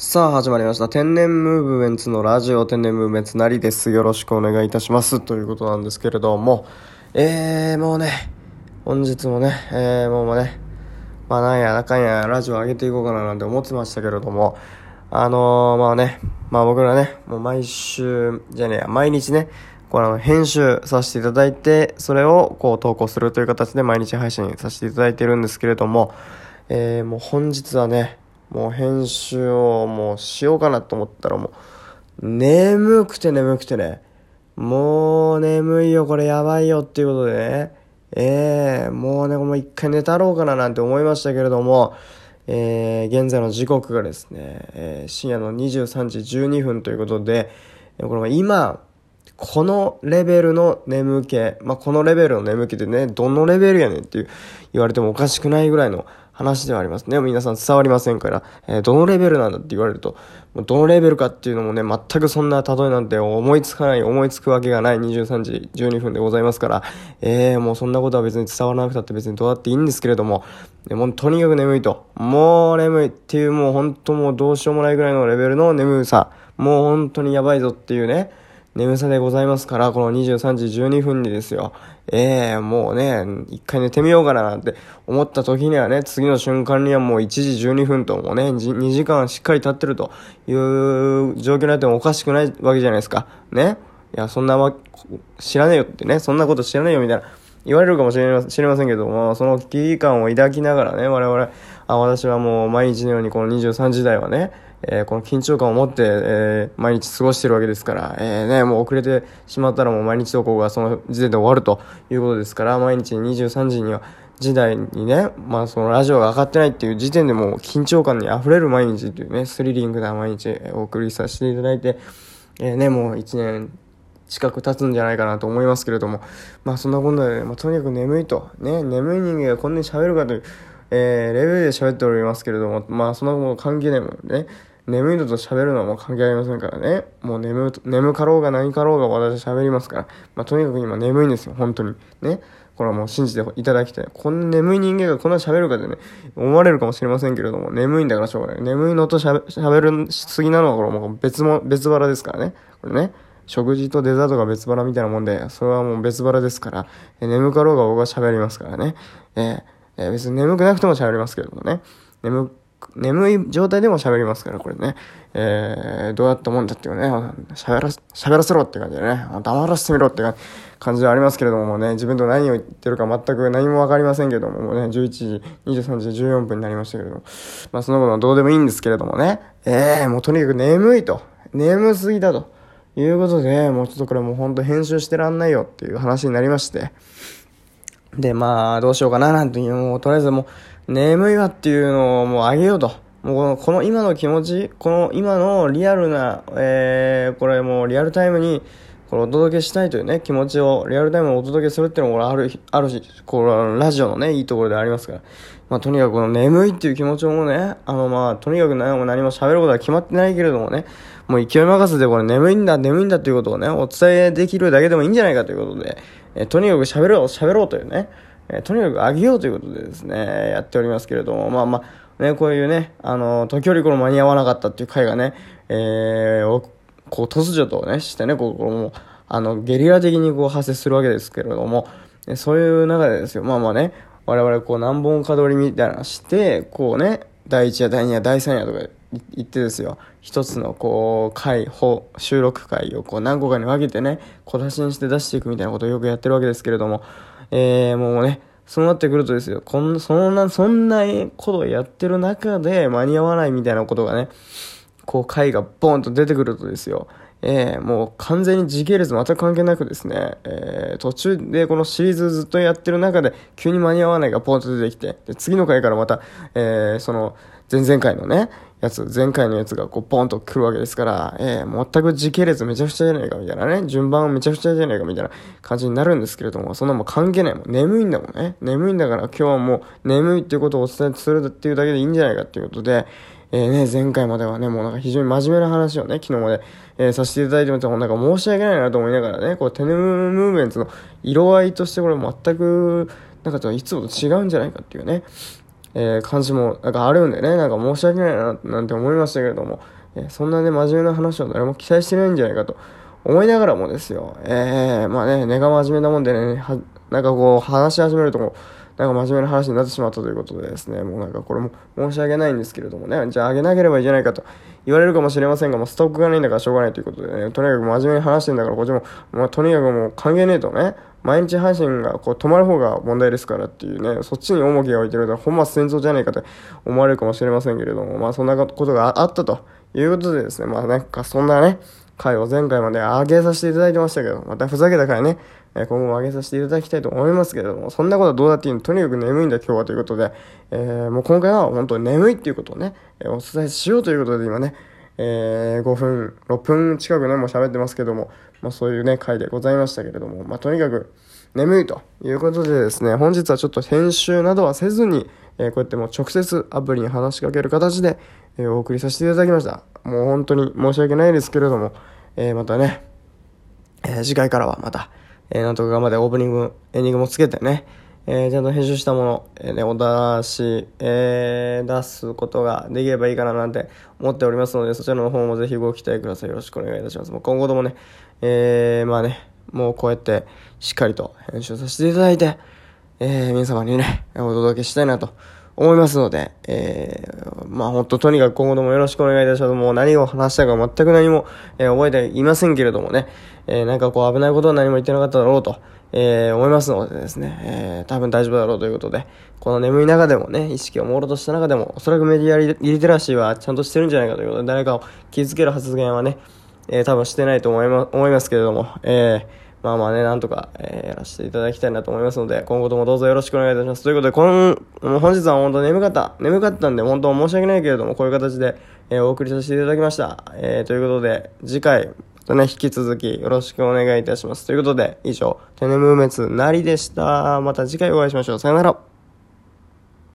さあ始まりました。天然ムーブメンツのラジオ天然ムーブメンツなりです。よろしくお願いいたします。ということなんですけれども。えー、もうね本日もねえー、もうねまあなんやなかんやラジオ上げていこうかななんて思ってましたけれども。あのー、まあねまあ僕らねもう毎週じゃねえや毎日ねこの編集させていただいてそれをこう投稿するという形で毎日配信させていただいてるんですけれども。えー、もう本日はねもう編集をもうしようかなと思ったらもう、眠くて眠くてね、もう眠いよ、これやばいよっていうことでね、ええー、もうね、もう一回寝たろうかななんて思いましたけれども、えー、現在の時刻がですね、えー、深夜の23時12分ということで、これ今、このレベルの眠気、まあ、このレベルの眠気でね、どのレベルやねんっていう言われてもおかしくないぐらいの話ではあります。ね。皆さん伝わりませんから、えー、どのレベルなんだって言われると、どのレベルかっていうのもね、全くそんな例えなんて思いつかない、思いつくわけがない23時12分でございますから、えー、もうそんなことは別に伝わらなくたって別にどうだっていいんですけれども、ね、もとにかく眠いと、もう眠いっていうもう本当もうどうしようもないぐらいのレベルの眠さ、もう本当にやばいぞっていうね、眠さでございますから、この23時12分にですよ、ええー、もうね、一回寝てみようかななんて思った時にはね、次の瞬間にはもう1時12分ともうね、2時間しっかり経ってるという状況になってもおかしくないわけじゃないですか。ね。いや、そんなわ、知らねえよってね、そんなこと知らねえよみたいな。言われるかもしれませんけども、その危機感を抱きながらね、我々、あ私はもう毎日のようにこの23時台はね、えー、この緊張感を持って、えー、毎日過ごしてるわけですから、えー、ね、もう遅れてしまったらもう毎日投稿がその時点で終わるということですから、毎日23時には、時代にね、まあそのラジオが上がってないっていう時点でもう緊張感に溢れる毎日っていうね、スリリングな毎日お送りさせていただいて、えー、ね、もう1年近く経つんじゃないかなと思いますけれども、まあそんなことで、まあ、とにかく眠いと、ね、眠い人間がこんなに喋るかという、えー、レベルで喋っておりますけれども、まあそんなこと関係ないもんね。眠いのと喋るのはもう関係ありませんからね。もう眠、眠かろうが何かろうが私は喋りますから。まあとにかく今眠いんですよ、本当に。ね。これはもう信じていただきたい。こんな眠い人間がこんな喋るかでね、思われるかもしれませんけれども、眠いんだからしょうがない。眠いのと喋るしすぎなのはこれもう別も、別腹ですからね。これね。食事とデザートが別腹みたいなもんで、それはもう別腹ですから、え眠かろうが僕は喋りますからね。えー、え、別に眠くなくても喋りますけどもね。眠、眠い状態でも喋りますから、これね。えー、どうやったもんだっていうね、喋ら、喋らせろって感じでね、黙らせてみろって感じではありますけれども、ね、自分と何を言ってるか全く何もわかりませんけども、もうね、11時、23時14分になりましたけれども、まあそのことはどうでもいいんですけれどもね、えー、もうとにかく眠いと。眠すぎだと。いうことで、もうちょっとこれもうほんと編集してらんないよっていう話になりまして。で、まあ、どうしようかななんていう、もうとりあえずもう、眠いわっていうのをもうあげようと。もうこの、この今の気持ち、この今のリアルな、えー、これもうリアルタイムに、これお届けしたいというね、気持ちをリアルタイムにお届けするっていうのもある、あるし、これラジオのね、いいところでありますから。まあ、とにかくこの眠いっていう気持ちもね、あのまあ、とにかく何も何も喋ることは決まってないけれどもね、もう勢い任せでこれ眠いんだ、眠いんだっていうことをね、お伝えできるだけでもいいんじゃないかということで、えとにかく喋ろう、喋ろうというね、えとにかくあげようということでですね、やっておりますけれども、まあまあ、ね、こういうね、あの、時折この間に合わなかったっていう回がね、えー、こう突如とね、してね、こう、こうあの、ゲリラ的にこう発生するわけですけれども、そういう中でですよ、まあまあね、我々こう何本か取りみたいなして、こうね、第1夜、第2夜、第3夜とか言ってですよ、一つのこう、回、収録回をこう何個かに分けてね、小出しにして出していくみたいなことをよくやってるわけですけれども、えー、もうね、そうなってくるとですよ、こんそんな、そんなことをやってる中で間に合わないみたいなことがね、こう回がボンと出てくるとですよ、えー、もう完全に時系列全く関係なくですね、えー、途中でこのシリーズずっとやってる中で急に間に合わないがポンと出てきて、で次の回からまた、えー、その前々回のね、やつ、前回のやつがこうポンと来るわけですから、えー、全く時系列めちゃくちゃじゃないかみたいなね、順番めちゃくちゃじゃないかみたいな感じになるんですけれども、そんなもん関係ないもん。眠いんだもんね。眠いんだから今日はもう眠いっていうことをお伝えするっていうだけでいいんじゃないかっていうことで、えー、ね、前回まではね、もうなんか非常に真面目な話をね、昨日まで、えー、させていただいてましたなんか申し訳ないなと思いながらね、こう、テネムムーブメントの色合いとしてこれ全く、なんかいつもと違うんじゃないかっていうね、えー、感じもなんかあるんでね、なんか申し訳ないな、なんて思いましたけれども、えー、そんなね、真面目な話を誰も期待してないんじゃないかと思いながらもですよ、えー、まあね、根が真面目なもんでね、はなんかこう、話し始めるともなんか真面目な話になってしまったということでですね、もうなんかこれも申し訳ないんですけれどもね、じゃああげなければいけないかと言われるかもしれませんが、もうストックがないんだからしょうがないということでね、とにかく真面目に話してんだから、こっちも、まあ、とにかくもう関係ねえとね、毎日配信がこう止まる方が問題ですからっていうね、そっちに重きが置いてると本末転倒じゃねえかと思われるかもしれませんけれども、まあそんなことがあったということでですね、まあなんかそんなね、回を前回まで上げさせていただいてましたけど、またふざけた回ね、え今後も上げさせていただきたいと思いますけれども、そんなことはどうだっていいのとにかく眠いんだ今日はということで、えー、もう今回は本当に眠いっていうことをね、お伝えしようということで今ね、えー、5分、6分近くね、もう喋ってますけども、まあそういうね、回でございましたけれども、まあとにかく眠いということでですね、本日はちょっと編集などはせずに、えー、こうやってもう直接アプリに話しかける形で、えー、お送りさせていただきました。もう本当に申し訳ないですけれども、えー、またね、え次回からはまた、えなんとか頑張ってオープニング、エンディングもつけてね、えー、ちゃんと編集したもの、えー、ね、お出し、えー、出すことができればいいかななんて思っておりますので、そちらの方もぜひご期待ください。よろしくお願いいたします。もう今後ともね、えー、まあね、もうこうやってしっかりと編集させていただいて、えー、皆様にね、お届けしたいなと思いますので、えー、まあ本当とにかく今後ともよろしくお願いいたします。もう何を話したか全く何も、えー、覚えていませんけれどもね、えー、なんかこう危ないことは何も言ってなかっただろうと、えー、思いますのでですね、えー、多分大丈夫だろうということで、この眠い中でもね、意識を朦朧とした中でも、おそらくメディアリテラシーはちゃんとしてるんじゃないかということで、誰かを傷つける発言はね、えー、多分してないと思いま、思いますけれども、えー、まあまあね、なんとか、えー、やらせていただきたいなと思いますので、今後ともどうぞよろしくお願いいたします。ということで、この、本日は本当眠かった。眠かったんで、本当申し訳ないけれども、こういう形で、えー、お送りさせていただきました。えー、ということで、次回、またね、引き続きよろしくお願いいたします。ということで、以上、テネムーメツなりでした。また次回お会いしましょう。さよなら。